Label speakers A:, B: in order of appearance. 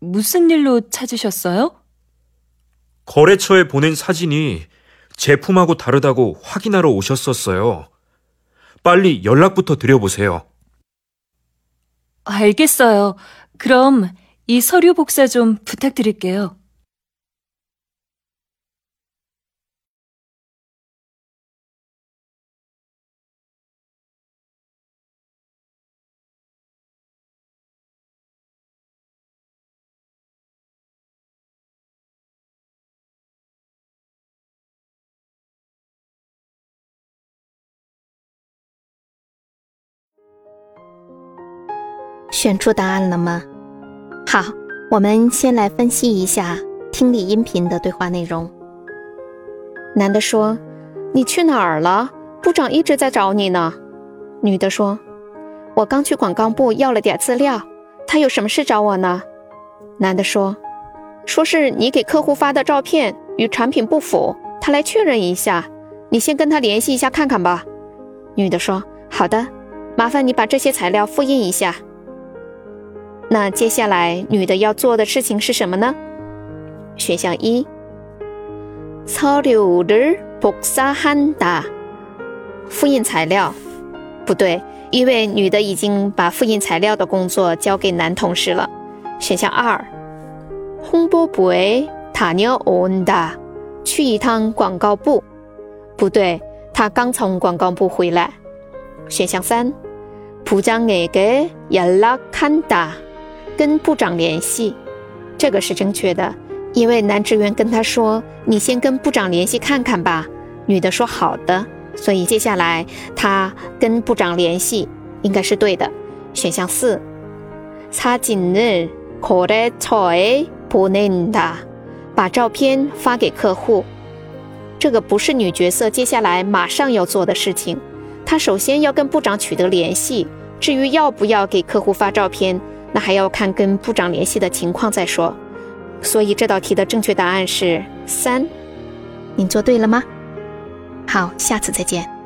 A: 무슨 일로 찾으셨어요?
B: 거래처에 보낸 사진이 제품하고 다르다고 확인하러 오셨었어요. 빨리 연락부터 드려보세요.
A: 알겠어요. 그럼 이 서류 복사 좀 부탁드릴게요.
C: “选出答案了吗？好，我们先来分析一下听力音频的对话内容。男的说：“你去哪儿了？部长一直在找你呢。”女的说：“我刚去广告部要了点资料，他有什么事找我呢？”男的说：“说是你给客户发的照片与产品不符，他来确认一下，你先跟他联系一下看看吧。”女的说：“好的，麻烦你把这些材料复印一下。”那接下来女的要做的事情是什么呢？选项一，서류를복사한 다， 复印材料。不对，因为女的已经把复印材料的工作交给男同事了。选项二，홍보부에다녀온 다， 去一趟广告部。不对，他刚从广告部回来。选项三，부장에게연락한 다。 跟部长联系，这个是正确的，因为男职员跟他说：“你先跟部长联系看看吧。”女的说：“好的。”所以接下来他跟部长联系应该是对的。选项四，사진을거래처에보낸 다， 把照片发给客户，这个不是女角色接下来马上要做的事情，她首先要跟部长取得联系，至于要不要给客户发照片。 那还要看跟部长联系的情况再说，所以这道题的正确答案是三。您做对了吗？好，下次再见。